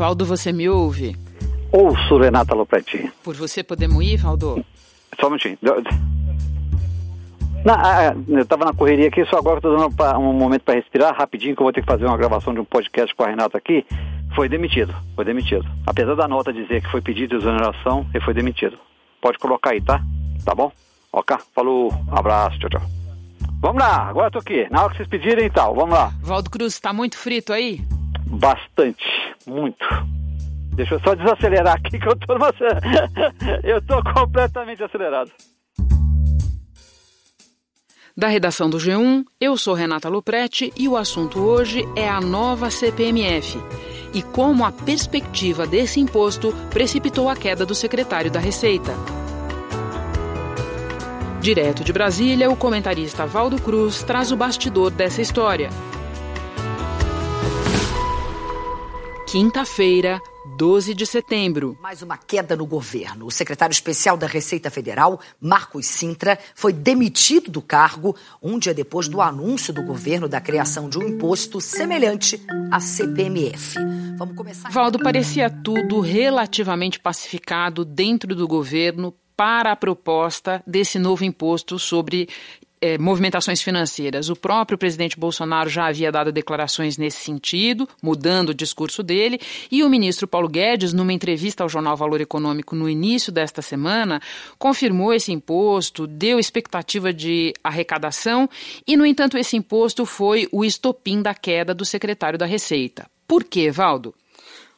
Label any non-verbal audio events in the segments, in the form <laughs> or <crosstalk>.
Valdo, você me ouve? Ouço, Renata Lopretti. Por você podemos ir, Valdo? Só um minutinho. Não, ah, ah, eu estava na correria aqui, só agora estou dando um momento para respirar rapidinho, que eu vou ter que fazer uma gravação de um podcast com a Renata aqui. Foi demitido, foi demitido. Apesar da nota dizer que foi pedido de exoneração, ele foi demitido. Pode colocar aí, tá? Tá bom? Ok? Falou, abraço, tchau, tchau. Vamos lá, agora eu tô aqui. Na hora que vocês pedirem e tal, vamos lá. Valdo Cruz, está muito frito aí? Bastante, muito. Deixa eu só desacelerar aqui que eu tô numa... <laughs> eu tô completamente acelerado. Da redação do G1, eu sou Renata Luprete e o assunto hoje é a nova CPMF e como a perspectiva desse imposto precipitou a queda do secretário da Receita. Direto de Brasília, o comentarista Valdo Cruz traz o bastidor dessa história. Quinta-feira, 12 de setembro. Mais uma queda no governo. O secretário especial da Receita Federal, Marcos Sintra, foi demitido do cargo um dia depois do anúncio do governo da criação de um imposto semelhante à CPMF. Vamos começar. Valdo, parecia tudo relativamente pacificado dentro do governo para a proposta desse novo imposto sobre é, movimentações financeiras. O próprio presidente Bolsonaro já havia dado declarações nesse sentido, mudando o discurso dele, e o ministro Paulo Guedes, numa entrevista ao jornal Valor Econômico no início desta semana, confirmou esse imposto, deu expectativa de arrecadação, e, no entanto, esse imposto foi o estopim da queda do secretário da Receita. Por quê, Valdo?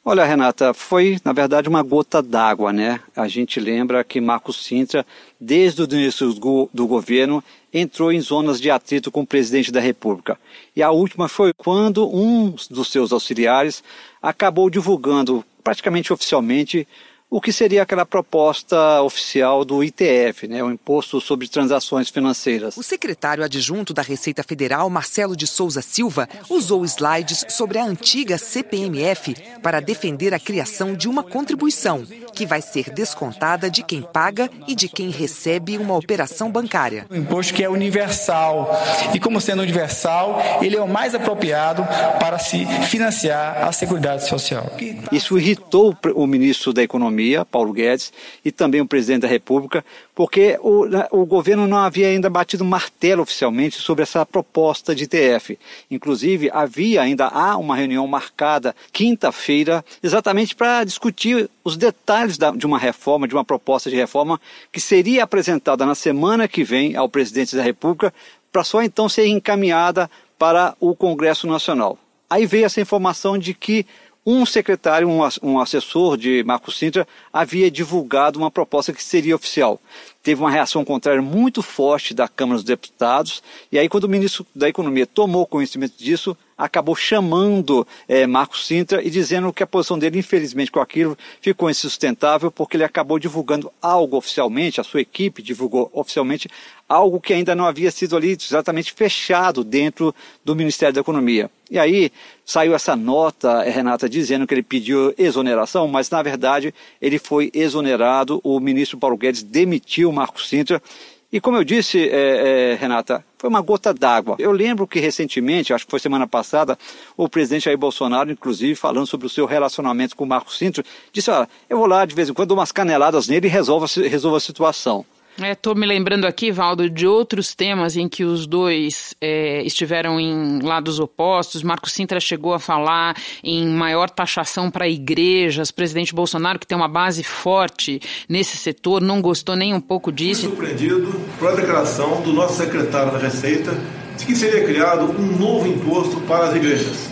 Olha, Renata, foi na verdade uma gota d'água, né? A gente lembra que Marcos Sintra, desde o início do governo, entrou em zonas de atrito com o presidente da República. E a última foi quando um dos seus auxiliares acabou divulgando, praticamente oficialmente, o que seria aquela proposta oficial do ITF, né, o Imposto sobre Transações Financeiras. O secretário adjunto da Receita Federal, Marcelo de Souza Silva, usou slides sobre a antiga CPMF para defender a criação de uma contribuição que vai ser descontada de quem paga e de quem recebe uma operação bancária. Um imposto que é universal e, como sendo universal, ele é o mais apropriado para se financiar a Seguridade Social. Isso irritou o ministro da Economia Economia, Paulo Guedes, e também o presidente da República, porque o, né, o governo não havia ainda batido martelo oficialmente sobre essa proposta de TF. Inclusive, havia ainda há uma reunião marcada quinta-feira, exatamente para discutir os detalhes da, de uma reforma, de uma proposta de reforma que seria apresentada na semana que vem ao presidente da República, para só então ser encaminhada para o Congresso Nacional. Aí veio essa informação de que um secretário, um, assessor de Marcos Sintra, havia divulgado uma proposta que seria oficial. Teve uma reação contrária muito forte da Câmara dos Deputados, e aí, quando o ministro da Economia tomou conhecimento disso, acabou chamando é, Marcos Sintra e dizendo que a posição dele, infelizmente, com aquilo ficou insustentável, porque ele acabou divulgando algo oficialmente, a sua equipe divulgou oficialmente algo que ainda não havia sido ali exatamente fechado dentro do Ministério da Economia. E aí saiu essa nota, Renata, dizendo que ele pediu exoneração, mas na verdade ele foi exonerado, o ministro Paulo Guedes demitiu o Marcos Sintra. E como eu disse, é, é, Renata, foi uma gota d'água. Eu lembro que recentemente, acho que foi semana passada, o presidente Jair Bolsonaro, inclusive, falando sobre o seu relacionamento com o Marcos Sintra, disse, olha, eu vou lá de vez em quando, dou umas caneladas nele e resolvo, resolvo a situação. Estou é, me lembrando aqui, Valdo, de outros temas em que os dois é, estiveram em lados opostos. Marco Sintra chegou a falar em maior taxação para igrejas. O presidente Bolsonaro, que tem uma base forte nesse setor, não gostou nem um pouco disso. Fui surpreendido pela declaração do nosso secretário da Receita de que seria criado um novo imposto para as igrejas.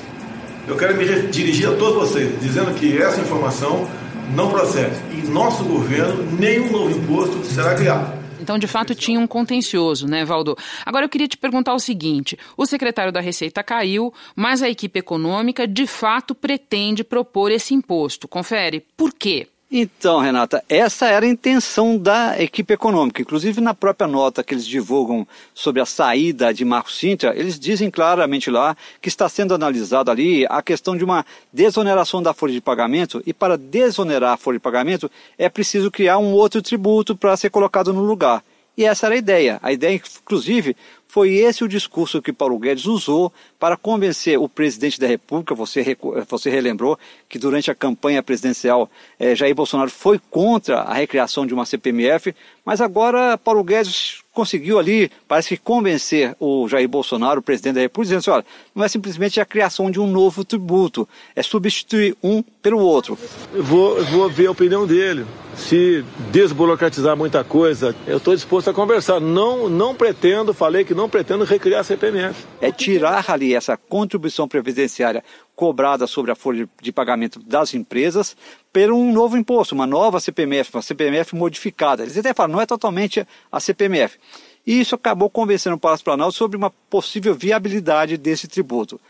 Eu quero me dirigir a todos vocês, dizendo que essa informação não procede. Em nosso governo, nenhum novo imposto será criado. Então, de fato, tinha um contencioso, né, Valdo? Agora eu queria te perguntar o seguinte: o secretário da Receita caiu, mas a equipe econômica de fato pretende propor esse imposto. Confere. Por quê? Então, Renata, essa era a intenção da equipe econômica. Inclusive, na própria nota que eles divulgam sobre a saída de Marco Sintra, eles dizem claramente lá que está sendo analisado ali a questão de uma desoneração da folha de pagamento, e para desonerar a folha de pagamento é preciso criar um outro tributo para ser colocado no lugar. E essa era a ideia. A ideia, inclusive, foi esse o discurso que Paulo Guedes usou para convencer o presidente da República. Você, você relembrou que durante a campanha presidencial eh, Jair Bolsonaro foi contra a recriação de uma CPMF, mas agora Paulo Guedes conseguiu ali, parece que convencer o Jair Bolsonaro, o presidente da República, dizendo assim, olha, não é simplesmente a criação de um novo tributo, é substituir um pelo outro. Eu vou, vou ver a opinião dele. Se desburocratizar muita coisa, eu estou disposto a conversar. Não, não pretendo, falei que não pretendo recriar a CPMF. É tirar ali essa contribuição previdenciária cobrada sobre a folha de pagamento das empresas por um novo imposto, uma nova CPMF, uma CPMF modificada. Eles até falam, não é totalmente a CPMF. E isso acabou convencendo o Palácio Planalto sobre uma possível viabilidade desse tributo.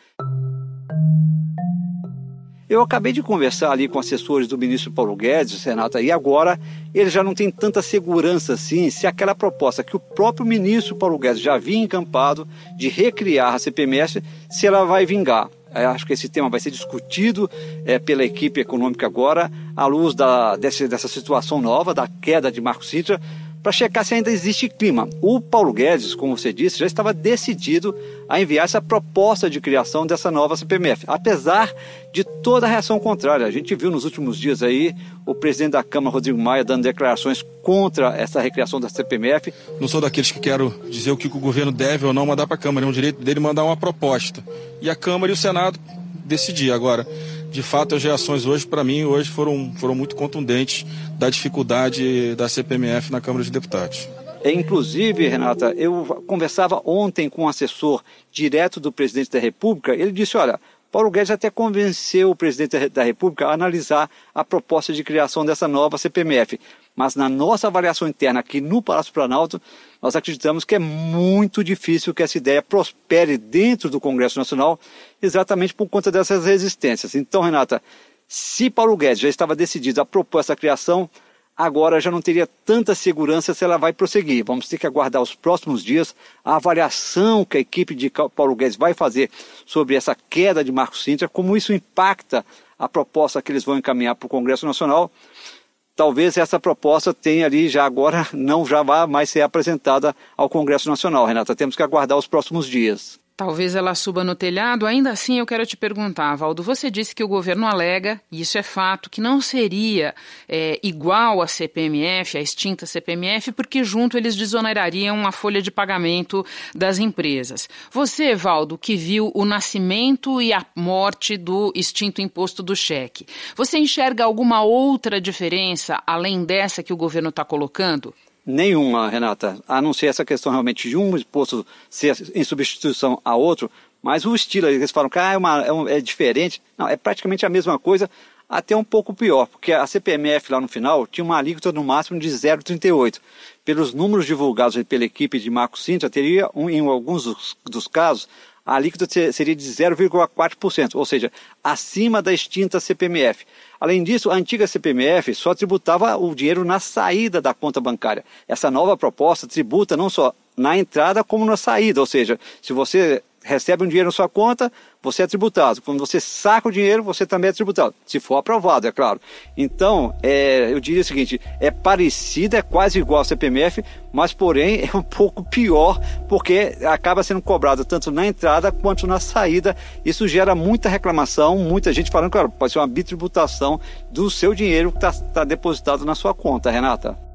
Eu acabei de conversar ali com assessores do ministro Paulo Guedes, Renata, e agora ele já não tem tanta segurança assim se aquela proposta que o próprio ministro Paulo Guedes já havia encampado de recriar a CPMS, se ela vai vingar. Eu acho que esse tema vai ser discutido é, pela equipe econômica agora, à luz da, dessa, dessa situação nova, da queda de Marco Citra, para checar se ainda existe clima. O Paulo Guedes, como você disse, já estava decidido a enviar essa proposta de criação dessa nova CPMF, apesar de toda a reação contrária. A gente viu nos últimos dias aí o presidente da Câmara, Rodrigo Maia, dando declarações contra essa recriação da CPMF. Não sou daqueles que quero dizer o que o governo deve ou não mandar para a Câmara, é um direito dele mandar uma proposta. E a Câmara e o Senado decidir. Agora, de fato, as reações hoje, para mim, hoje foram, foram muito contundentes da dificuldade da CPMF na Câmara de Deputados. É, inclusive, Renata, eu conversava ontem com um assessor direto do presidente da República. Ele disse: olha, Paulo Guedes até convenceu o presidente da República a analisar a proposta de criação dessa nova CPMF. Mas na nossa avaliação interna aqui no Palácio Planalto, nós acreditamos que é muito difícil que essa ideia prospere dentro do Congresso Nacional, exatamente por conta dessas resistências. Então, Renata, se Paulo Guedes já estava decidido a propor essa criação, agora já não teria tanta segurança se ela vai prosseguir. Vamos ter que aguardar os próximos dias a avaliação que a equipe de Paulo Guedes vai fazer sobre essa queda de Marco Sintra, como isso impacta a proposta que eles vão encaminhar para o Congresso Nacional talvez essa proposta tenha ali já agora, não já vá mais ser apresentada ao Congresso Nacional, Renata. Temos que aguardar os próximos dias. Talvez ela suba no telhado. Ainda assim, eu quero te perguntar, Valdo. Você disse que o governo alega, e isso é fato, que não seria é, igual à CPMF, à extinta CPMF, porque junto eles desonerariam a folha de pagamento das empresas. Você, Valdo, que viu o nascimento e a morte do extinto imposto do cheque, você enxerga alguma outra diferença além dessa que o governo está colocando? Nenhuma, Renata, a não ser essa questão realmente de um imposto ser em substituição a outro, mas o estilo, eles falam que ah, é, uma, é, um, é diferente. Não, é praticamente a mesma coisa, até um pouco pior, porque a CPMF lá no final tinha uma alíquota no máximo de 0,38. Pelos números divulgados pela equipe de Marco Sintra, teria, um, em alguns dos, dos casos, a alíquota seria de 0,4%, ou seja, acima da extinta CPMF. Além disso, a antiga CPMF só tributava o dinheiro na saída da conta bancária. Essa nova proposta tributa não só na entrada como na saída, ou seja, se você recebe um dinheiro na sua conta, você é tributado. Quando você saca o dinheiro, você também é tributado. Se for aprovado, é claro. Então, é, eu diria o seguinte: é parecida, é quase igual ao CPMF, mas porém é um pouco pior, porque acaba sendo cobrado tanto na entrada quanto na saída. Isso gera muita reclamação, muita gente falando, claro, pode ser uma bitributação do seu dinheiro que está tá depositado na sua conta, Renata.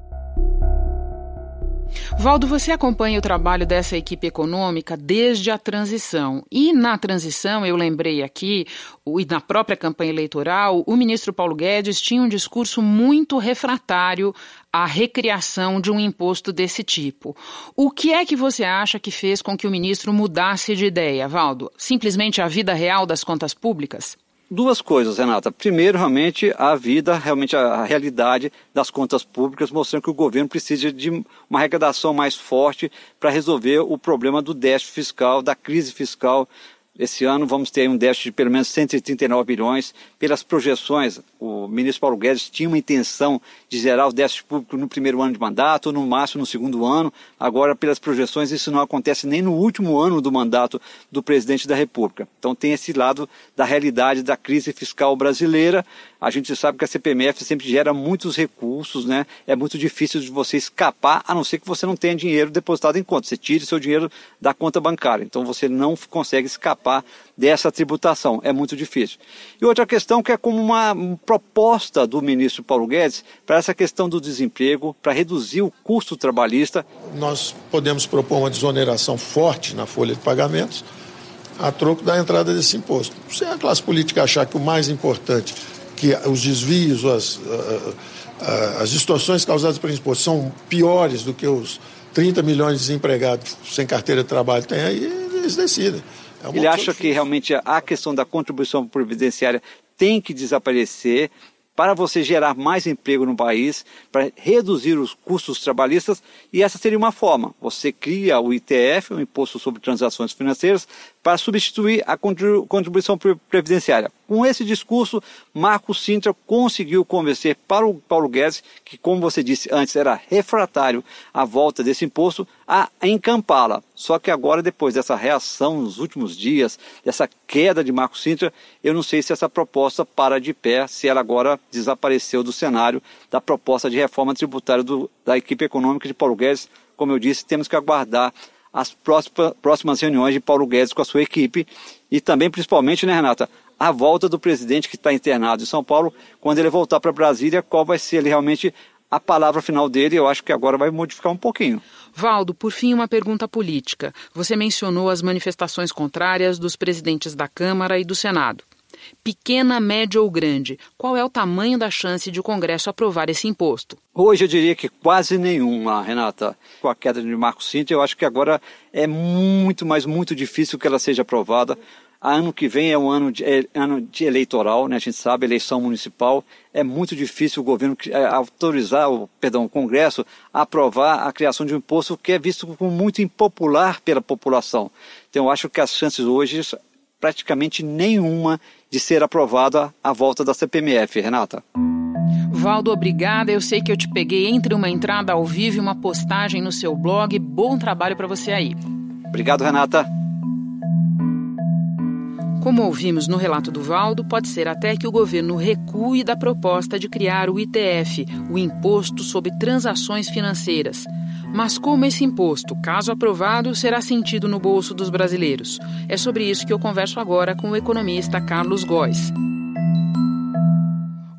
Valdo, você acompanha o trabalho dessa equipe econômica desde a transição. E na transição, eu lembrei aqui, e na própria campanha eleitoral, o ministro Paulo Guedes tinha um discurso muito refratário à recriação de um imposto desse tipo. O que é que você acha que fez com que o ministro mudasse de ideia, Valdo? Simplesmente a vida real das contas públicas? Duas coisas, Renata. Primeiro, realmente, a vida, realmente a realidade das contas públicas, mostrando que o governo precisa de uma arrecadação mais forte para resolver o problema do déficit fiscal, da crise fiscal esse ano vamos ter um déficit de pelo menos 139 bilhões. Pelas projeções, o ministro Paulo Guedes tinha uma intenção de zerar o déficit público no primeiro ano de mandato, ou no máximo no segundo ano. Agora, pelas projeções, isso não acontece nem no último ano do mandato do presidente da República. Então tem esse lado da realidade da crise fiscal brasileira. A gente sabe que a CPMF sempre gera muitos recursos, né? É muito difícil de você escapar, a não ser que você não tenha dinheiro depositado em conta. Você tire seu dinheiro da conta bancária. Então você não consegue escapar dessa tributação. É muito difícil. E outra questão que é como uma proposta do ministro Paulo Guedes para essa questão do desemprego, para reduzir o custo trabalhista. Nós podemos propor uma desoneração forte na folha de pagamentos a troco da entrada desse imposto. Se a classe política achar que o mais importante, que os desvios, as, as distorções causadas pelo imposto são piores do que os 30 milhões de desempregados sem carteira de trabalho têm aí, eles decidem. É Ele acha que realmente a questão da contribuição previdenciária tem que desaparecer para você gerar mais emprego no país, para reduzir os custos trabalhistas, e essa seria uma forma. Você cria o ITF, o Imposto sobre Transações Financeiras, para substituir a contribuição previdenciária. Com esse discurso, Marco Sintra conseguiu convencer para o Paulo Guedes, que, como você disse antes, era refratário à volta desse imposto, a encampá-la. Só que agora, depois dessa reação nos últimos dias, dessa queda de Marco Sintra, eu não sei se essa proposta para de pé, se ela agora desapareceu do cenário da proposta de reforma tributária do, da equipe econômica de Paulo Guedes. Como eu disse, temos que aguardar as próximas reuniões de Paulo Guedes com a sua equipe e também, principalmente, né, Renata, a volta do presidente que está internado em São Paulo, quando ele voltar para Brasília, qual vai ser realmente a palavra final dele, eu acho que agora vai modificar um pouquinho. Valdo, por fim, uma pergunta política. Você mencionou as manifestações contrárias dos presidentes da Câmara e do Senado. Pequena, média ou grande, qual é o tamanho da chance de o Congresso aprovar esse imposto? Hoje eu diria que quase nenhuma, Renata. Com a queda de Marco Cinto, eu acho que agora é muito, mas muito difícil que ela seja aprovada. Ano que vem é um ano de, é, ano de eleitoral, né? a gente sabe, eleição municipal. É muito difícil o governo é, autorizar, o, perdão, o Congresso aprovar a criação de um imposto que é visto como muito impopular pela população. Então eu acho que as chances hoje praticamente nenhuma de ser aprovada a volta da CPMF, Renata. Valdo, obrigada. Eu sei que eu te peguei entre uma entrada ao vivo e uma postagem no seu blog. Bom trabalho para você aí. Obrigado, Renata. Como ouvimos no relato do Valdo, pode ser até que o governo recue da proposta de criar o ITF, o Imposto sobre Transações Financeiras. Mas como esse imposto, caso aprovado, será sentido no bolso dos brasileiros? É sobre isso que eu converso agora com o economista Carlos Góes.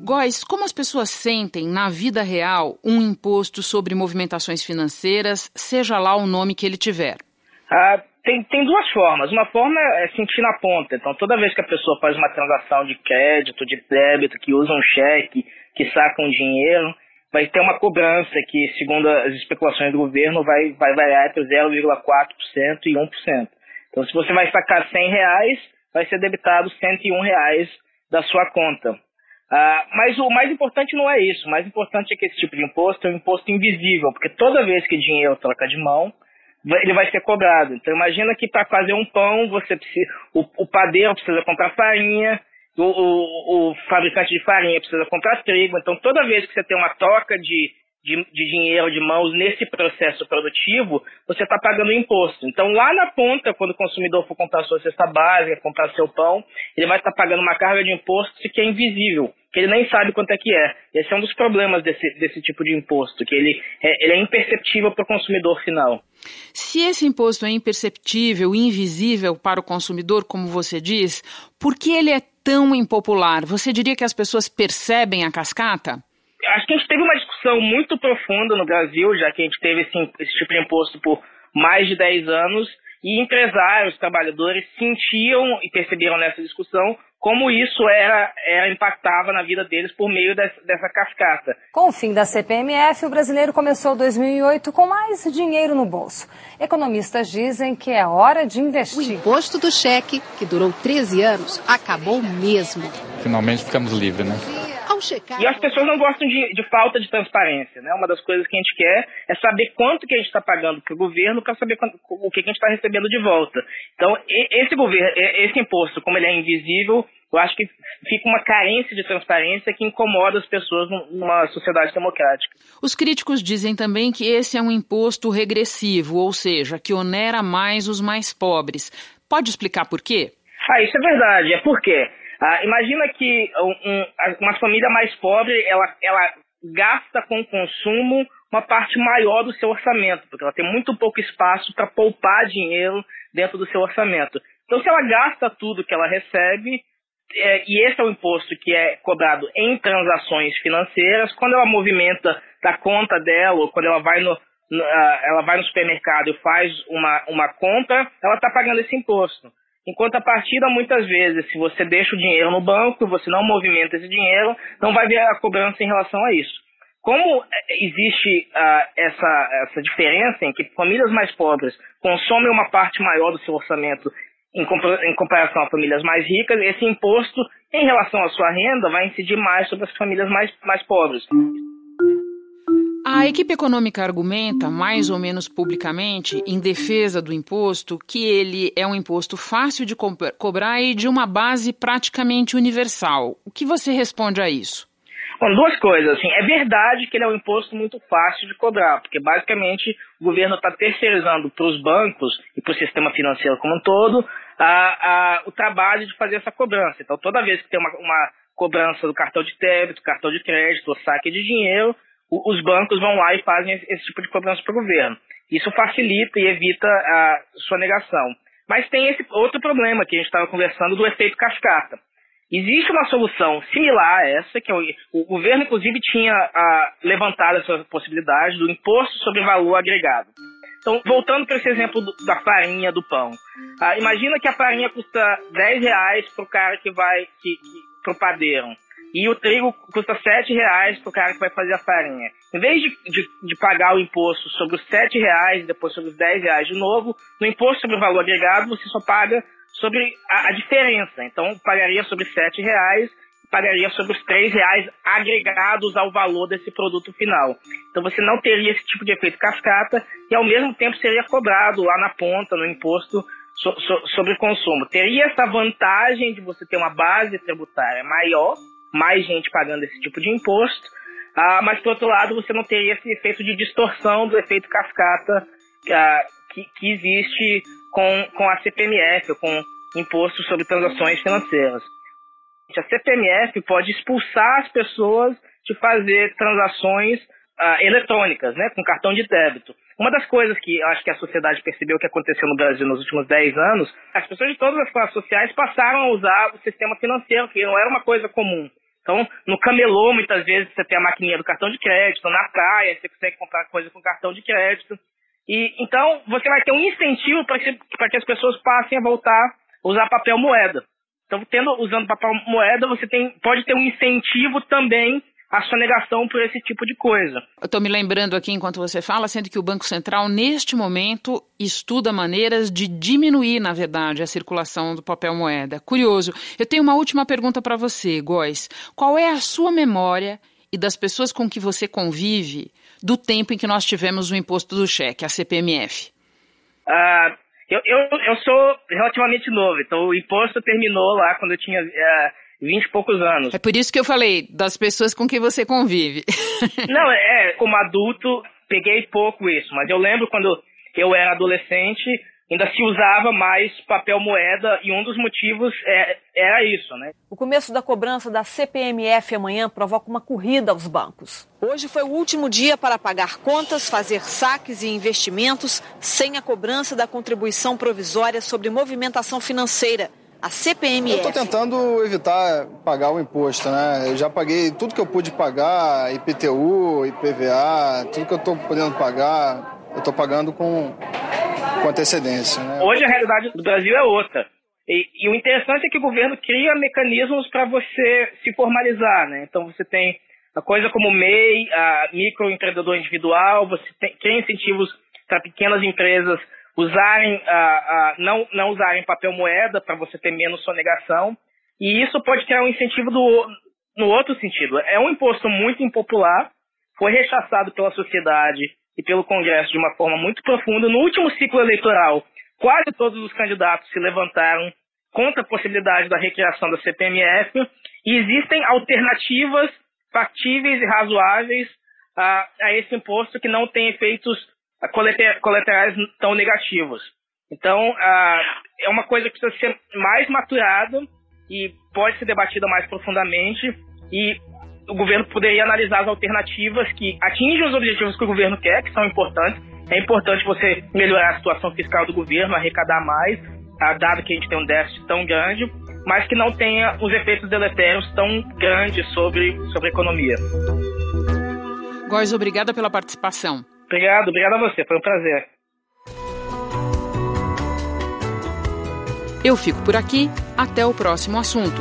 Góes, como as pessoas sentem na vida real um imposto sobre movimentações financeiras, seja lá o nome que ele tiver? Ah, tem, tem duas formas. Uma forma é sentir na ponta. Então, toda vez que a pessoa faz uma transação de crédito, de débito, que usa um cheque, que saca um dinheiro, vai ter uma cobrança que, segundo as especulações do governo, vai, vai variar entre 0,4% e 1%. Então, se você vai sacar 100 reais, vai ser debitado 101 reais da sua conta. Ah, mas o mais importante não é isso. O mais importante é que esse tipo de imposto é um imposto invisível, porque toda vez que dinheiro troca de mão, ele vai ser cobrado. Então imagina que para fazer um pão, você precisa, o, o padeiro precisa comprar farinha, o, o, o, fabricante de farinha precisa comprar trigo. Então toda vez que você tem uma troca de, de, de dinheiro de mãos nesse processo produtivo, você está pagando imposto. Então lá na ponta, quando o consumidor for comprar sua cesta básica, comprar seu pão, ele vai estar tá pagando uma carga de imposto que é invisível que ele nem sabe quanto é que é. Esse é um dos problemas desse, desse tipo de imposto, que ele é, ele é imperceptível para o consumidor final. Se esse imposto é imperceptível, invisível para o consumidor, como você diz, por que ele é tão impopular? Você diria que as pessoas percebem a cascata? Acho que a gente teve uma discussão muito profunda no Brasil, já que a gente teve esse, esse tipo de imposto por mais de 10 anos, e empresários, trabalhadores sentiam e perceberam nessa discussão como isso era, era impactava na vida deles por meio dessa, dessa cascata. Com o fim da CPMF, o brasileiro começou 2008 com mais dinheiro no bolso. Economistas dizem que é hora de investir. O imposto do cheque, que durou 13 anos, acabou mesmo. Finalmente ficamos livres, né? E as pessoas não gostam de, de, falta de transparência, né? Uma das coisas que a gente quer é saber quanto que a gente está pagando para o governo para saber quanto, o que, que a gente está recebendo de volta. Então, esse governo, esse imposto, como ele é invisível, eu acho que fica uma carência de transparência que incomoda as pessoas numa sociedade democrática. Os críticos dizem também que esse é um imposto regressivo, ou seja, que onera mais os mais pobres. Pode explicar por quê? Ah, isso é verdade. É porque Ah, imagina que um, uma família mais pobre, ela, ela gasta com consumo uma parte maior do seu orçamento, porque ela tem muito pouco espaço para poupar dinheiro dentro do seu orçamento. Então, se ela gasta tudo que ela recebe, é, e esse é o imposto que é cobrado em transações financeiras, quando ela movimenta da conta dela, ou quando ela vai no, no ela vai no supermercado e faz uma, uma compra, ela está pagando esse imposto. Em contrapartida, muitas vezes, se você deixa o dinheiro no banco, você não movimenta esse dinheiro, não vai ver a cobrança em relação a isso. Como é, existe uh, essa, essa diferença em que famílias mais pobres consomem uma parte maior do seu orçamento em, em comparação a famílias mais ricas, esse imposto, em relação à sua renda, vai incidir mais sobre as famílias mais, mais pobres. A equipe econômica argumenta, mais ou menos publicamente, em defesa do imposto, que ele é um imposto fácil de co cobrar e de uma base praticamente universal. O que você responde a isso? Bom, duas coisas. Assim, é verdade que ele é um imposto muito fácil de cobrar, porque basicamente o governo está terceirizando para os bancos e para o sistema financeiro como um todo a, a, o trabalho de fazer essa cobrança. Então, toda vez que tem uma, uma cobrança do cartão de débito, cartão de crédito, ou saque de dinheiro, os bancos vão lá e fazem esse tipo de cobrança para o governo. Isso facilita e evita a sonegação. Mas tem esse outro problema que a gente estava conversando do efeito cascata. Existe uma solução similar a essa, que é o, governo, inclusive, tinha a, levantado essa possibilidade do imposto sobre valor agregado. Então, voltando para esse exemplo do, da farinha do pão. Ah, imagina que a farinha custa 10 reais para o cara que vai, para o padeiro. E o trigo custa 7 reais para o cara que vai fazer a farinha. Em vez de, de, de, pagar o imposto sobre os 7 reais depois sobre os 10 reais de novo, no imposto sobre o valor agregado você só paga sobre a, a diferença. Então, pagaria sobre 7 reais pagaria sobre os 3 reais agregados ao valor desse produto final. Então você não teria esse tipo de efeito cascata e ao mesmo tempo seria cobrado lá na ponta, no imposto so, so, sobre consumo. Teria essa vantagem de você ter uma base tributária maior, mais gente pagando esse tipo de imposto, ah, mas, por outro lado, você não teria esse efeito de distorção do efeito cascata ah, que, que existe com, com a CPMF, com Imposto sobre Transações Financeiras. A CPMF pode expulsar as pessoas de fazer transações ah, eletrônicas, né, com cartão de débito. Uma das coisas que acho que a sociedade percebeu que aconteceu no Brasil nos últimos 10 anos, as pessoas de todas as classes sociais passaram a usar o sistema financeiro, que não era uma coisa comum. Então, no camelô, muitas vezes você tem a maquininha do cartão de crédito, na praia você consegue comprar coisa com cartão de crédito. E então você vai ter um incentivo para que, que as pessoas passem a voltar a usar papel moeda. Então, tendo usando papel moeda, você tem, pode ter um incentivo também a sonegação por esse tipo de coisa. Eu estou me lembrando aqui enquanto você fala, sendo que o Banco Central, neste momento, estuda maneiras de diminuir, na verdade, a circulação do papel moeda. Curioso. Eu tenho uma última pergunta para você, Góis. Qual é a sua memória e das pessoas com que você convive do tempo em que nós tivemos o imposto do cheque, a CPMF? Ah, eu, eu, eu sou relativamente novo, então o imposto terminou lá quando eu tinha. Eh, 20 e poucos anos. É por isso que eu falei das pessoas com quem você convive. <laughs> Não, é, é, como adulto, peguei pouco isso, mas eu lembro quando eu era adolescente, ainda se usava mais papel moeda e um dos motivos é, era isso, né? O começo da cobrança da CPMF amanhã provoca uma corrida aos bancos. Hoje foi o último dia para pagar contas, fazer saques e investimentos sem a cobrança da contribuição provisória sobre movimentação financeira a CPMF. Eu estou tentando evitar pagar o imposto, né? Eu já paguei tudo que eu pude pagar, IPTU, IPVA, tudo que eu estou podendo pagar, eu estou pagando com, com antecedência. Né? Hoje a realidade do Brasil é outra. E, e o interessante é que o governo cria mecanismos para você se formalizar, né? Então você tem a coisa como o MEI, a microempreendedor individual, você tem, tem incentivos para pequenas empresas usarem, não, não usarem papel moeda para você ter menos sonegação. E isso pode criar um incentivo do, no outro sentido. É um imposto muito impopular, foi rechaçado pela sociedade e pelo Congresso de uma forma muito profunda. No último ciclo eleitoral, quase todos os candidatos se levantaram contra a possibilidade da recriação da CPMF e existem alternativas factíveis e razoáveis a, a esse imposto que não tem efeitos colaterais tão negativos. Então, é uma coisa que precisa ser mais maturada e pode ser debatida mais profundamente e o governo poderia analisar as alternativas que atingem os objetivos que o governo quer, que são importantes. É importante você melhorar a situação fiscal do governo, arrecadar mais, dado que a gente tem um déficit tão grande, mas que não tenha os efeitos deletérios tão grandes sobre, sobre a economia. Góis, obrigada pela participação. Obrigado, obrigado a você, foi um prazer. Eu fico por aqui, até o próximo assunto.